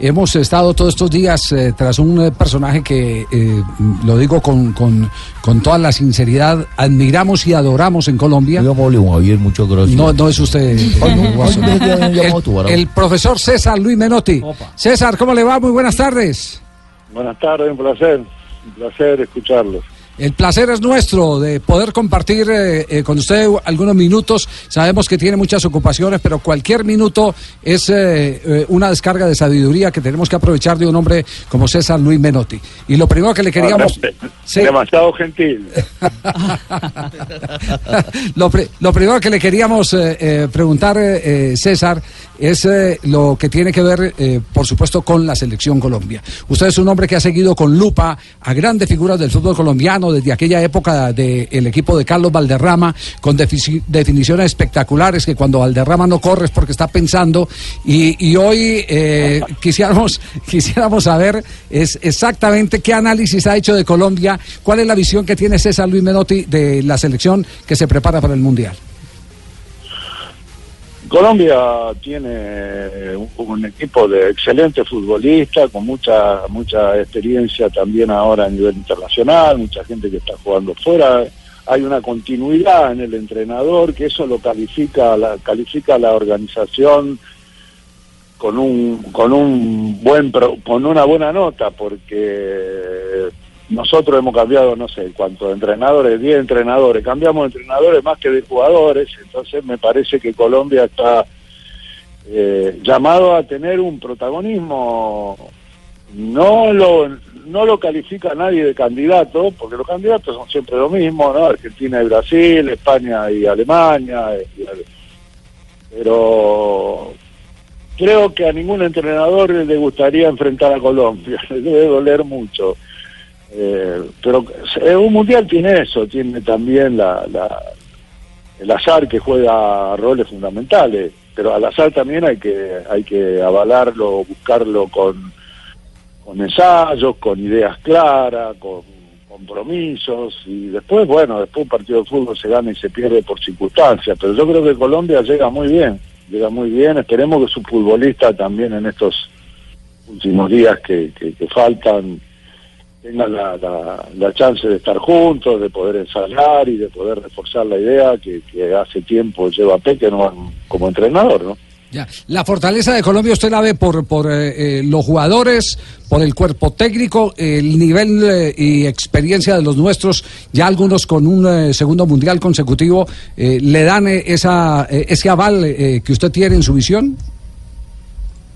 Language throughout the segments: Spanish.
Hemos estado todos estos días eh, tras un eh, personaje que, eh, lo digo con, con, con toda la sinceridad, admiramos y adoramos en Colombia. Javier, muchas gracias. No, no es usted. El, el profesor César Luis Menotti. César, ¿cómo le va? Muy buenas tardes. Buenas tardes, un placer, un placer escucharlos. El placer es nuestro de poder compartir eh, eh, con usted algunos minutos. Sabemos que tiene muchas ocupaciones, pero cualquier minuto es eh, una descarga de sabiduría que tenemos que aprovechar de un hombre como César Luis Menotti. Y lo primero que le queríamos... Sí. Demasiado gentil. lo, lo primero que le queríamos preguntar, César, es lo que tiene que ver, por supuesto, con la selección Colombia. Usted es un hombre que ha seguido con lupa a grandes figuras del fútbol colombiano desde aquella época del equipo de Carlos Valderrama, con definiciones espectaculares que cuando Valderrama no corre es porque está pensando. Y, y hoy eh, quisiéramos, quisiéramos saber es exactamente qué análisis ha hecho de Colombia, cuál es la visión que tiene César Luis Menotti de la selección que se prepara para el Mundial. Colombia tiene un, equipo de excelentes futbolistas, con mucha mucha experiencia también ahora a nivel internacional, mucha gente que está jugando fuera. Hay una continuidad en el entrenador, que eso lo califica la, califica la organización con un con un buen con una buena nota, porque nosotros hemos cambiado, no sé, cuánto de entrenadores, 10 entrenadores, cambiamos entrenadores más que de jugadores, entonces me parece que Colombia está eh, llamado a tener un protagonismo, no lo, no lo califica nadie de candidato, porque los candidatos son siempre lo mismo, ¿no? Argentina y Brasil, España y Alemania, eh, y pero creo que a ningún entrenador le gustaría enfrentar a Colombia, le debe doler mucho. Eh, pero un mundial tiene eso, tiene también la, la- el azar que juega roles fundamentales, pero al azar también hay que hay que avalarlo, buscarlo con, con ensayos, con ideas claras, con compromisos y después, bueno, después un partido de fútbol se gana y se pierde por circunstancias, pero yo creo que Colombia llega muy bien, llega muy bien, esperemos que su futbolista también en estos últimos días que, que faltan tengan la, la, la chance de estar juntos, de poder ensayar y de poder reforzar la idea que, hace tiempo lleva Peckerman como entrenador, ¿no? Ya. La fortaleza de Colombia usted la ve por, por eh, eh, los jugadores, por el cuerpo técnico, el nivel eh, y experiencia de los nuestros, ya algunos con un eh, segundo mundial consecutivo, eh, ¿le dan esa, ese aval que usted tiene en su visión?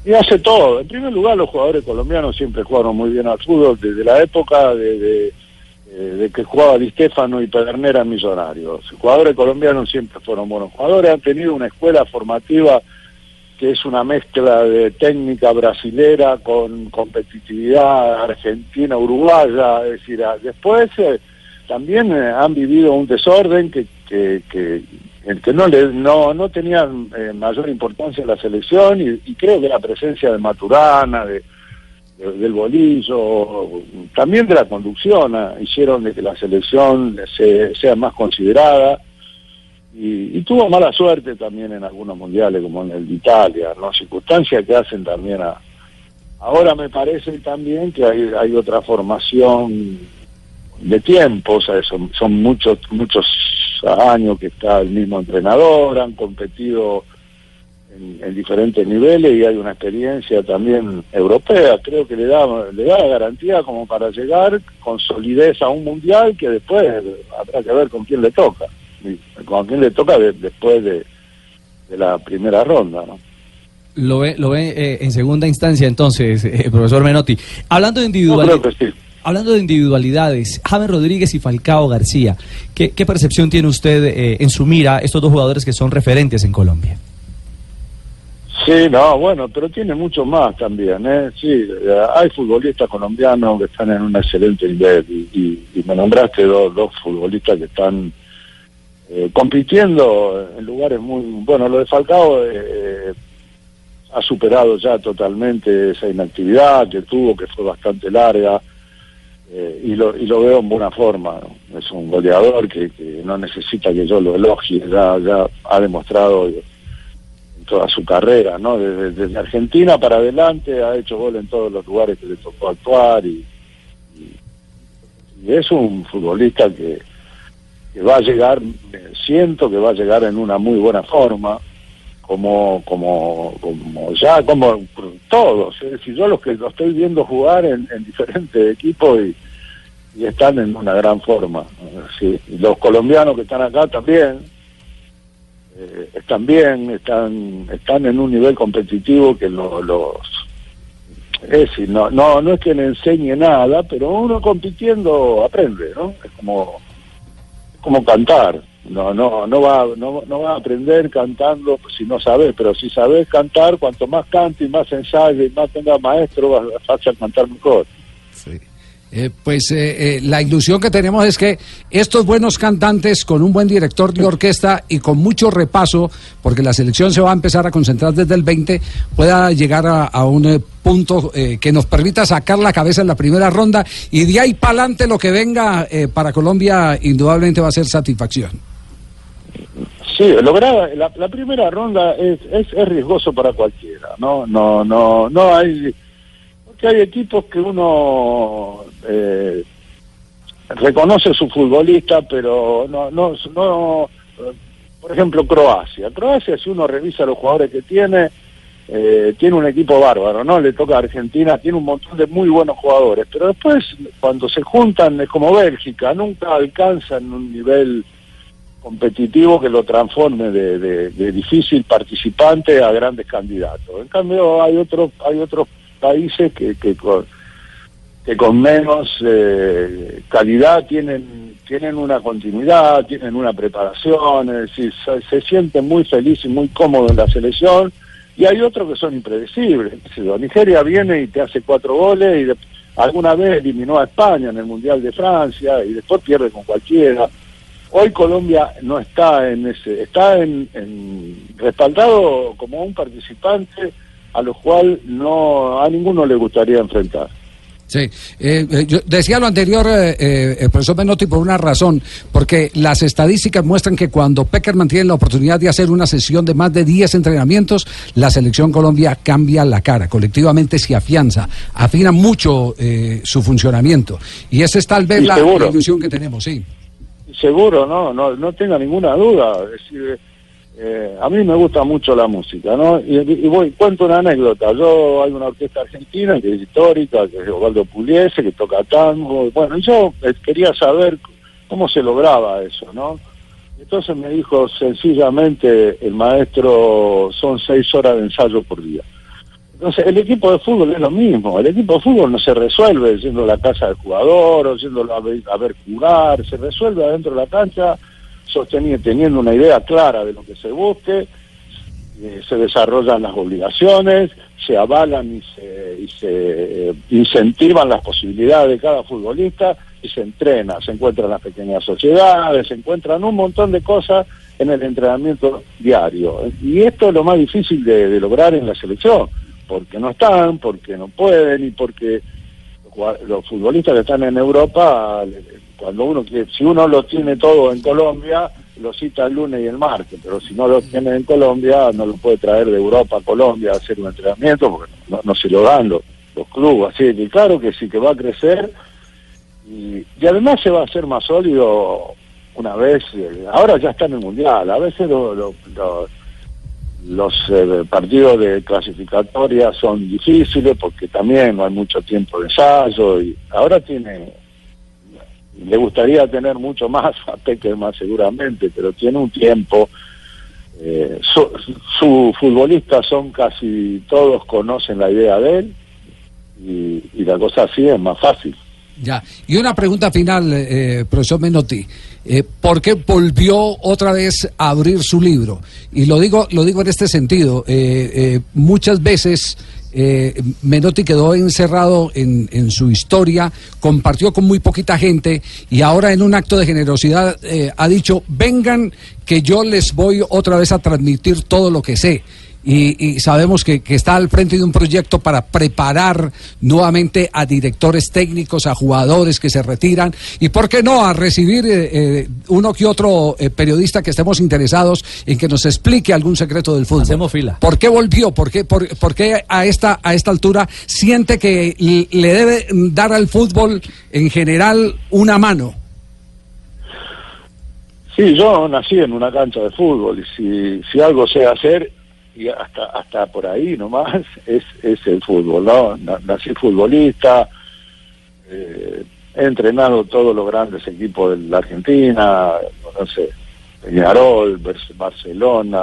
Y hace todo. En primer lugar, los jugadores colombianos siempre jugaron muy bien al fútbol desde la época de, eh, que jugaba Di Stefano y Pedernera en Millonarios. Los jugadores colombianos siempre fueron buenos jugadores, han tenido una escuela formativa que es una mezcla de técnica brasilera con competitividad argentina, uruguaya, es decir, ah, después eh, también eh, han vivido un desorden que, que, que no le no no tenían eh, mayor importancia en la selección y, creo que la presencia de Maturana, de, de- del bolillo, también de la conducción, ah, hicieron de que la selección se, sea más considerada y, y tuvo mala suerte también en algunos mundiales como en el de Italia, ¿no? circunstancias que hacen también a... Ahora me parece también que hay, hay otra formación de tiempo, o sea, son, son muchos muchos años que está el mismo entrenador, han competido en, en diferentes niveles y hay una experiencia también europea, creo que le da le da garantía como para llegar con solidez a un mundial que después habrá que ver con quién le toca, y con quién le toca de- después de, de la primera ronda, ¿no? Lo ve, lo ve eh, en segunda instancia entonces, eh, profesor Menotti. Hablando de creo que sí. Hablando de individualidades, James Rodríguez y Falcao García, ¿qué, percepción tiene usted eh, en su mira estos dos jugadores que son referentes en Colombia? Sí, no, bueno, pero tiene mucho más también, ¿eh? Sí, eh, hay futbolistas colombianos que están en un excelente nivel y me nombraste dos, dos futbolistas que están eh, compitiendo en lugares muy... Bueno, lo de Falcao eh, ha superado ya totalmente esa inactividad que tuvo, que fue bastante larga, eh, y, lo, y lo veo en buena forma. Es un goleador que, que no necesita que yo lo elogie, ya, ya ha demostrado en toda su carrera, ¿no? Desde, Argentina para adelante ha hecho gol en todos los lugares que le tocó actuar y, y- es un futbolista que, va a llegar, siento que va a llegar en una muy buena forma, como como como ya como todos, es decir, yo los que lo estoy viendo jugar en, en diferentes equipos y, están en una gran forma. Los colombianos que están acá también eh, están bien, están están en un nivel competitivo que lo- los es decir, no, no no es que le enseñe nada, pero uno compitiendo aprende, ¿no? Es como es como cantar. No no no va no, no va a aprender cantando si no sabes, pero si sabes cantar, cuanto más cante y más ensaye y más tenga maestro, vas, a cantar mejor. Eh, pues eh, eh, la ilusión que tenemos es que estos buenos cantantes con un buen director de orquesta y con mucho repaso, porque la selección se va a empezar a concentrar desde el 20, pueda llegar a, a un eh, punto que nos permita sacar la cabeza en la primera ronda y de ahí para adelante lo que venga para Colombia indudablemente va a ser satisfacción. Sí, lograr la, la primera ronda es, es, es riesgoso para cualquiera, no no no no hay porque hay equipos que uno eh, reconoce su futbolista, pero no no no por ejemplo Croacia, Croacia si uno revisa los jugadores que tiene eh, tiene un equipo bárbaro, ¿no? Le toca a Argentina, tiene un montón de muy buenos jugadores, pero después cuando se juntan es como Bélgica, nunca alcanzan un nivel competitivo que lo transforme de, difícil participante a grandes candidatos. En cambio hay otros hay otros países que, que con que con menos eh, calidad tienen tienen una continuidad, tienen una preparación, es decir, se, sienten muy felices y muy cómodos en la selección y hay otros que son impredecibles. Nigeria viene y te hace cuatro goles y de- alguna vez eliminó a España en el Mundial de Francia y después pierde con cualquiera. Hoy Colombia no está en ese, está en, en respaldado como un participante a lo cual no a ninguno le gustaría enfrentar. Sí, eh, eh, yo decía lo anterior, eh, eh, el profesor Menotti, por una razón, porque las estadísticas muestran que cuando Peckerman tiene la oportunidad de hacer una sesión de más de 10 entrenamientos, la selección Colombia cambia la cara, colectivamente se afianza, afina mucho eh, su funcionamiento. Y esa es tal vez Sí, la, seguro. la ilusión que tenemos, sí. Seguro, no, no, no tenga ninguna duda. Eh, a mí me gusta mucho la música, ¿no? Y, voy, cuento una anécdota. Yo hay una orquesta argentina que es histórica, que es Osvaldo Pugliese, que toca tango. Bueno, yo eh, quería saber cómo se lograba eso, ¿no? Entonces me dijo sencillamente el maestro, son seis horas de ensayo por día. Entonces, el equipo de fútbol es lo mismo. El equipo de fútbol no se resuelve yendo a la casa del jugador o yéndolo a ver, a ver jugar. Se resuelve adentro de la cancha, sosteniendo, teniendo una idea clara de lo que se busque. eh, se desarrollan las obligaciones, se avalan y se, y se eh, incentivan las posibilidades de cada futbolista y se entrena. Se encuentran las pequeñas sociedades, se encuentran un montón de cosas en el entrenamiento diario. Y esto es lo más difícil de lograr en la selección porque no están, porque no pueden y porque los futbolistas que están en Europa, cuando uno si uno lo tiene todo en Colombia, lo cita el lunes y el martes, pero si no lo tiene en Colombia, no lo puede traer de Europa a Colombia a hacer un entrenamiento, porque no, no se lo dan los, los clubes. Así que claro que sí que va a crecer y, y además se va a hacer más sólido una vez, eh, ahora ya está en el Mundial, a veces lo- lo- lo- los eh, partidos de clasificatoria son difíciles porque también no hay mucho tiempo de ensayo y ahora tiene le gustaría tener mucho más a Peckerman seguramente pero tiene un tiempo eh, su, su futbolistas son casi todos conocen la idea de él y, y la cosa así es más fácil Ya. Y una pregunta final, eh, profesor Menotti. Eh, ¿Por qué volvió otra vez a abrir su libro? Y lo digo, lo digo en este sentido. Eh, eh, muchas veces Menotti quedó encerrado en, su historia, compartió con muy poquita gente y ahora en un acto de generosidad ha dicho, vengan que yo les voy otra vez a transmitir todo lo que sé. Y, y sabemos que, que está al frente de un proyecto para preparar nuevamente a directores técnicos, a jugadores que se retiran y, ¿por qué no?, a recibir eh, eh, uno que otro eh, periodista que estemos interesados en que nos explique algún secreto del fútbol. Hacemos fila. ¿Por qué volvió? ¿Por qué, por, por qué a, esta, a esta altura siente que le debe dar al fútbol en general una mano? Sí, yo nací en una cancha de fútbol y si, si algo sé hacer, y hasta hasta por ahí nomás, es, es el fútbol, ¿no? Na- Nací futbolista, eh, he entrenado todos los grandes equipos de la Argentina, no sé, Peñarol, Bar- Barcelona,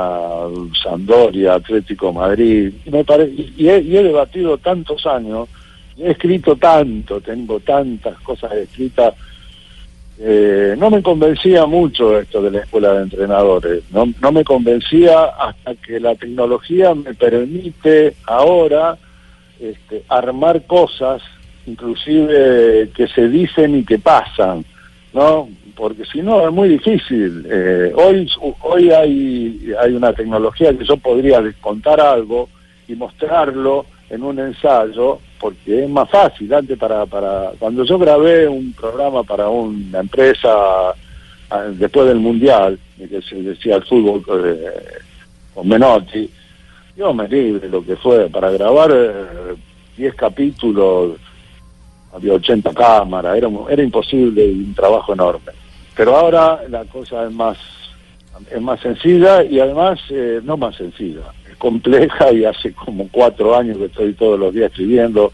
Sampdoria, Atlético Madrid, y, me pare- y- he, y he debatido tantos años, he escrito tanto, tengo tantas cosas escritas eh, no me convencía mucho esto de la escuela de entrenadores. No, no me convencía hasta que la tecnología me permite ahora este, armar cosas, inclusive que se dicen y que pasan, ¿no? Porque si no es muy difícil. Eh, hoy hoy hay, hay una tecnología que yo podría descontar algo y mostrarlo en un ensayo porque es más fácil. Antes para para cuando yo grabé un programa para una empresa ah, después del mundial que se decía el fútbol eh, con Menotti yo me libre lo que fue para grabar eh, 10 capítulos había 80 cámaras era era imposible y un trabajo enorme. Pero ahora la cosa es más es más sencilla y además eh, no más sencilla, compleja y hace como cuatro años que estoy todos los días escribiendo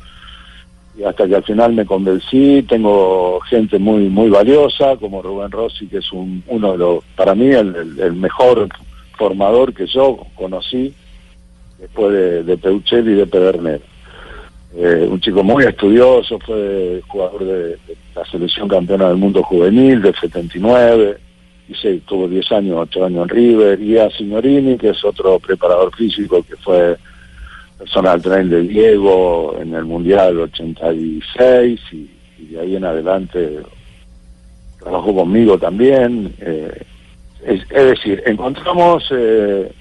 y hasta que al final me convencí, tengo gente muy muy valiosa como Rubén Rossi que es un, uno de los, para mí el, el- mejor formador que yo conocí después de, de Peuchelli y de Pedernera. Eh, un chico muy estudioso, fue jugador de, de la selección campeona del mundo juvenil del 79, sí, tuvo 10 años, 8 años en River, y a Signorini, que es otro preparador físico que fue personal trainer de Diego en el Mundial 86, y, y de ahí en adelante trabajó conmigo también. eh, es, es decir, encontramos eh,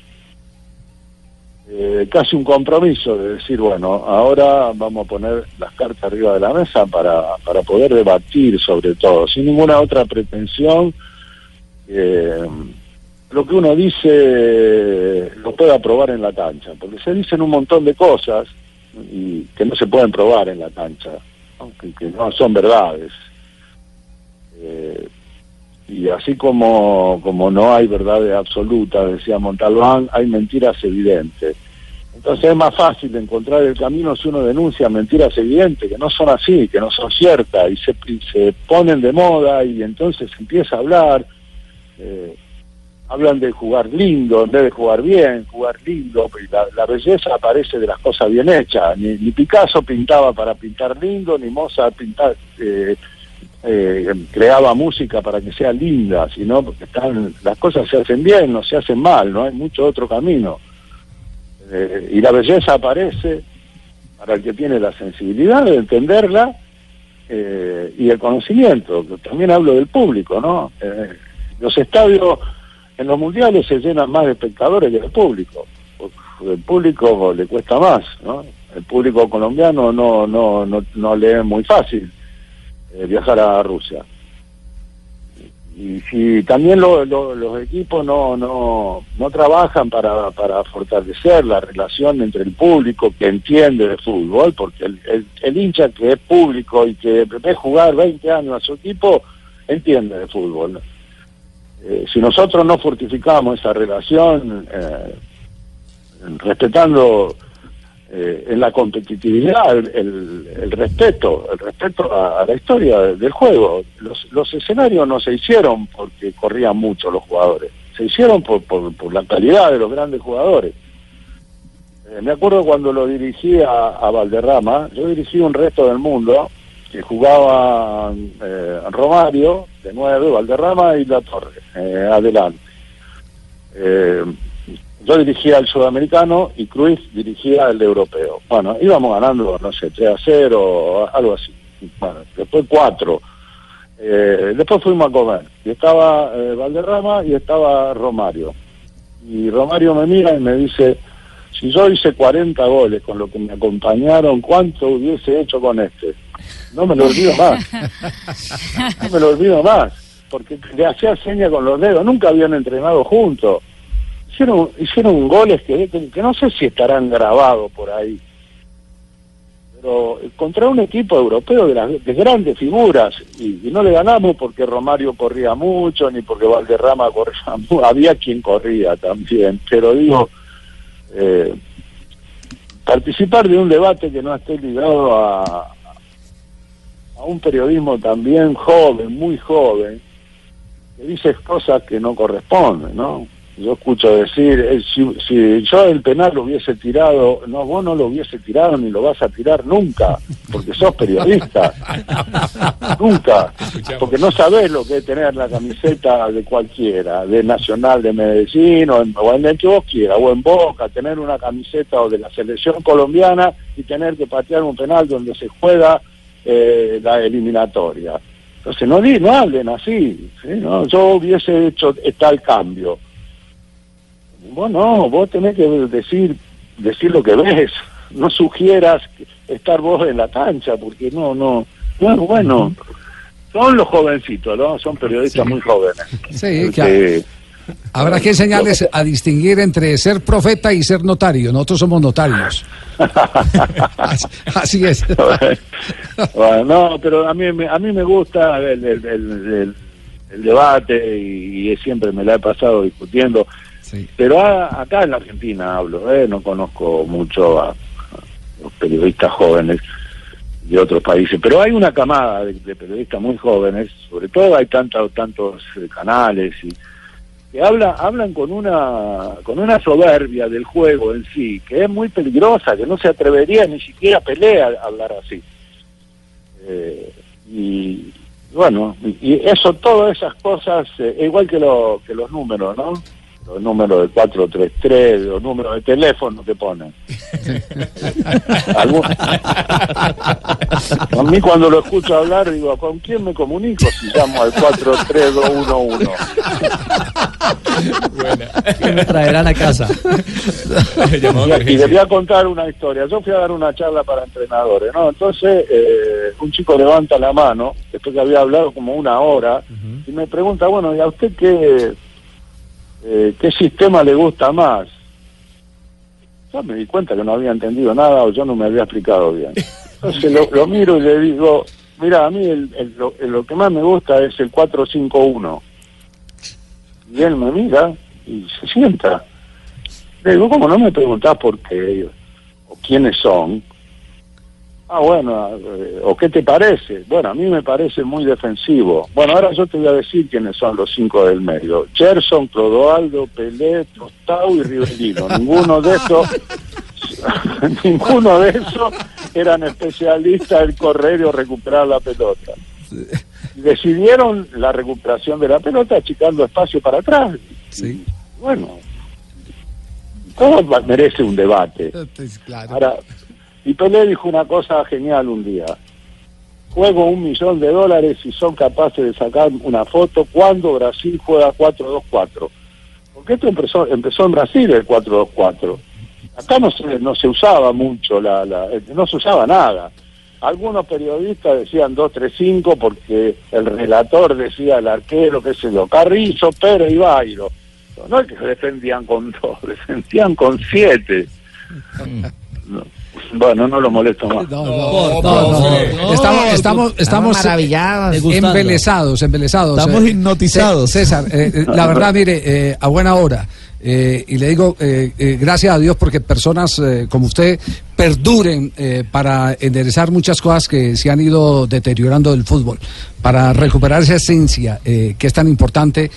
eh, casi un compromiso de decir, bueno, ahora vamos a poner las cartas arriba de la mesa para, para poder debatir sobre todo, sin ninguna otra pretensión. Eh, lo que uno dice lo pueda probar en la cancha, porque se dicen un montón de cosas y que no se pueden probar en la cancha, aunque que no son verdades. Eh, y así como, como no hay verdades absolutas, decía Montalbán, hay mentiras evidentes. Entonces es más fácil encontrar el camino si uno denuncia mentiras evidentes, que no son así, que no son ciertas, y se, y se ponen de moda y entonces empieza a hablar. Eh, hablan de jugar lindo en vez de jugar bien, jugar lindo, la, la belleza aparece de las cosas bien hechas. Ni, Picasso pintaba para pintar lindo, ni Mozart pintar, eh, eh, creaba música para que sea linda, sino porque están, las cosas se hacen bien, no se hacen mal, no hay mucho otro camino. Eh, y la belleza aparece para el que tiene la sensibilidad de entenderla eh, y el conocimiento. También hablo del público, ¿no? Los estadios en los mundiales se llenan más de espectadores que el público. El público le cuesta más, ¿no? El público colombiano no no no, no le es muy fácil eh, viajar a Rusia. Y también lo- lo- los equipos no, no, no trabajan para, para fortalecer la relación entre el público que entiende de fútbol, porque el, el, el hincha que es público y que ve jugar 20 años a su equipo, entiende de fútbol. Eh, si nosotros no fortificamos esa relación, eh, respetando eh, en la competitividad el, el- respeto, el respeto a, la historia de- del juego. Los, los escenarios no se hicieron porque corrían mucho los jugadores, se hicieron por, por, la calidad de los grandes jugadores. Eh, me acuerdo cuando lo dirigí a Valderrama, yo dirigí un resto del mundo que jugaban eh, Romario de nueve, Valderrama y La Torre, eh, adelante. Eh, yo dirigía el sudamericano y Cruz dirigía el europeo. Bueno, íbamos ganando, no sé, 3 a 0, algo así. Bueno, después 4. Eh, después fuimos a comer. Y estaba Valderrama y estaba Romario. Y Romario me mira y me dice, si yo hice 40 goles con lo que me acompañaron, ¿cuánto hubiese hecho con este? No me lo olvido más. No me lo olvido más. Porque le hacía seña con los dedos. Nunca habían entrenado juntos. Hicieron, hicieron goles que, que, que no sé si estarán grabados por ahí. Pero contra un equipo europeo de, las, de grandes figuras. Y, y no le ganamos porque Romario corría mucho, ni porque Valderrama corría mucho. Había quien corría también. Pero digo... Eh, participar de un debate que no esté ligado a, a un periodismo también joven, muy joven, que dice cosas que no corresponden, ¿no? Yo escucho decir, eh, si, si yo el penal lo hubiese tirado, no, vos no lo hubiese tirado ni lo vas a tirar nunca, porque sos periodista. nunca. Porque no sabés lo que es tener la camiseta de cualquiera, de Nacional de Medellín o en, o en el que vos quieras, o en Boca, tener una camiseta o de la selección colombiana y tener que patear un penal donde se juega eh, la eliminatoria. Entonces no, di, no hablen así, ¿sí? ¿no? yo hubiese hecho tal cambio. Vos no, vos tenés que decir, decir lo que ves, no sugieras estar vos en la cancha, porque no, no, no es bueno. Son los jovencitos, ¿no? Son periodistas muy jóvenes. Sí, que habrá que enseñarles a distinguir entre ser profeta y ser notario. Nosotros somos notarios. Así, es. bueno, no, pero a mí, me- a mí me gusta el, el- el- el- el debate y, y siempre me la he pasado discutiendo. Sí. Pero a- acá en la Argentina hablo, ¿eh? no conozco mucho a, a los periodistas jóvenes de otros países, pero hay una camada de, de periodistas muy jóvenes, sobre todo hay tantos tantos eh, canales y que habla, hablan con una con una soberbia del juego en sí, que es muy peligrosa, que no se atrevería ni siquiera a pelear a hablar así. Eh, y bueno, y, eso, todas esas cosas, eh, igual que, lo, que los números, ¿no? Los números de 433, los números de teléfono que ponen. A mí cuando lo escucho hablar digo, ¿con quién me comunico si llamo al 43211? Que me traerán a casa. Y, y les voy a contar una historia. Yo fui a dar una charla para entrenadores, ¿no? Entonces, eh, un chico levanta la mano, después que había hablado como una hora, y me pregunta, bueno, ¿y a usted qué, eh, qué sistema le gusta más? Yo me di cuenta que no había entendido nada o yo no me había explicado bien. Entonces lo, lo miro y le digo, mira, a mí el, el- lo, el- lo que más me gusta es el 451. Y él me mira y se sienta. Le digo, ¿cómo no me preguntás por qué? ¿O quiénes son? Ah, bueno, eh, ¿o qué te parece? Bueno, a mí me parece muy defensivo. Bueno, ahora yo te voy a decir quiénes son los cinco del medio. Gerson, Clodoaldo, Pelé, Tostao y Rivelino. Ninguno de esos, ninguno de esos eran especialistas en correr o recuperar la pelota. Decidieron la recuperación de la pelota achicando espacio para atrás. Sí. Bueno, todo merece un debate. Ahora, y Pelé dijo una cosa genial un día. Juego un millón de dólares y son capaces de sacar una foto cuando Brasil juega 4-2-4. Porque esto empezó, empezó en Brasil el 4-2-4. Acá no se, no se usaba mucho, la, la- eh, no se usaba nada. Algunos periodistas decían 2-3-5 porque el relator decía el arquero, qué sé yo, Carrizo, Pérez y Bairo. No es que se defendían con dos, defendían con siete. No. Bueno, no lo molesto más. No, no, no, no. Estamos, estamos, estamos maravillados. Degustando. embelesados, embelesados. Estamos Eh, hipnotizados. Cé- César, eh, eh, la verdad, mire, eh, a buena hora. Eh, y le digo, eh, eh, gracias a Dios porque personas eh, como usted perduren eh, para enderezar muchas cosas que se han ido deteriorando del fútbol, para recuperar esa esencia que es tan importante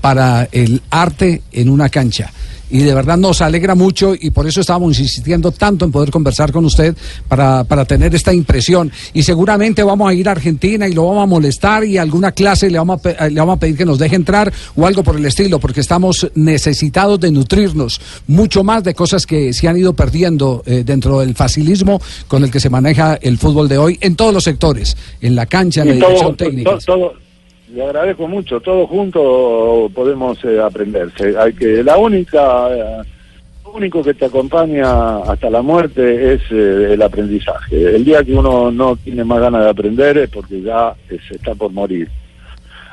para el arte en una cancha. Y de verdad nos alegra mucho y por eso estábamos insistiendo tanto en poder conversar con usted para, para tener esta impresión. Y seguramente vamos a ir a Argentina y lo vamos a molestar y alguna clase le vamos a, pe- le vamos a pedir que nos deje entrar o algo por el estilo, porque estamos necesitados de nutrirnos mucho más de cosas que se han ido perdiendo eh, dentro del facilismo con el que se maneja el fútbol de hoy en todos los sectores, en la cancha, en la dirección todo, técnica. todo- le agradezco mucho, todos juntos podemos eh, aprenderse. Hay que la única, eh, lo único que te acompaña hasta la muerte es eh, el aprendizaje. El día que uno no tiene más ganas de aprender es porque ya eh, se está por morir.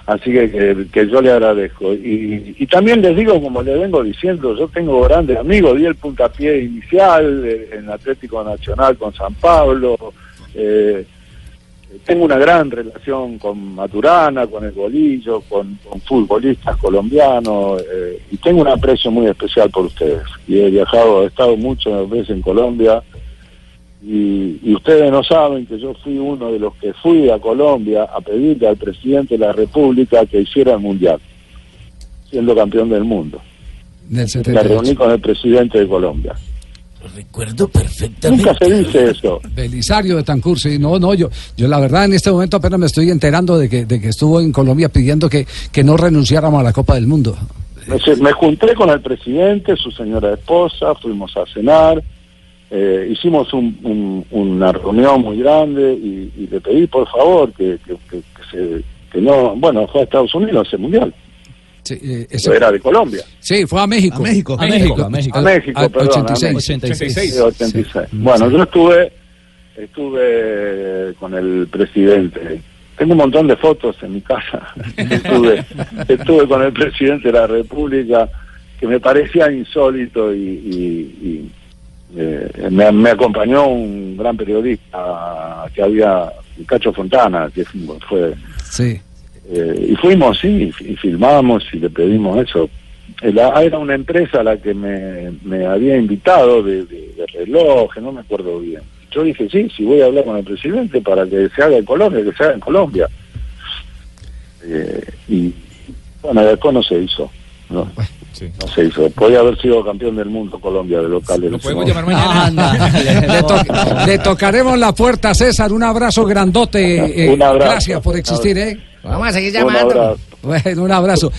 Así que, que, yo le agradezco. Y, y también les digo, como les vengo diciendo, yo tengo grandes amigos, di el puntapié inicial en Atlético Nacional con San Pablo, eh, tengo una gran relación con Maturana, con el Bolillo, con, con futbolistas colombianos eh, y tengo un aprecio muy especial por ustedes. Y he viajado, he estado muchas veces en Colombia y, y ustedes no saben que yo fui uno de los que fui a Colombia a pedirle al presidente de la República que hiciera el Mundial, siendo campeón del mundo. Del Me 78. reuní con el presidente de Colombia. Recuerdo perfectamente. Nunca se dice eso. Belisario de Tancur, sí, no, no, yo, yo la verdad en este momento apenas me estoy enterando de que, de que estuvo en Colombia pidiendo que, que no renunciáramos a la Copa del Mundo. Me, me junté con el presidente, su señora esposa, fuimos a cenar, eh, hicimos un- un- una reunión muy grande y, y le pedí por favor que, que, que- que se, que no, bueno, fue a Estados Unidos ese mundial, Sí, eh, ese- era de Colombia, sí, fue a México. A México. A México, a México. a México, perdón, a 86. México. 86. Sí, 86. Bueno, yo estuve, estuve con el presidente. Tengo un montón de fotos en mi casa. estuve, estuve con el presidente de la República, que me parecía insólito y, y- y, eh, me, me acompañó un gran periodista que había, Cacho Fontana, que fue Sí. Eh, y fuimos, sí, y filmamos y le pedimos eso. Eh, la- era una empresa a la que me, me había invitado de, de, de relojes, no me acuerdo bien. Yo dije, sí, sí, voy a hablar con el presidente para que se haga en Colombia, que se haga en Colombia. Eh, y bueno, después no se hizo. No, no se hizo. Podía haber sido campeón del mundo Colombia de local. Lo podemos llamar mañana. Le, to- le tocaremos la puerta, César. Un abrazo grandote. eh, Un abrazo. Gracias por existir, ¿eh? Vamos a seguir Un llamando. abrazo. Bueno, un abrazo.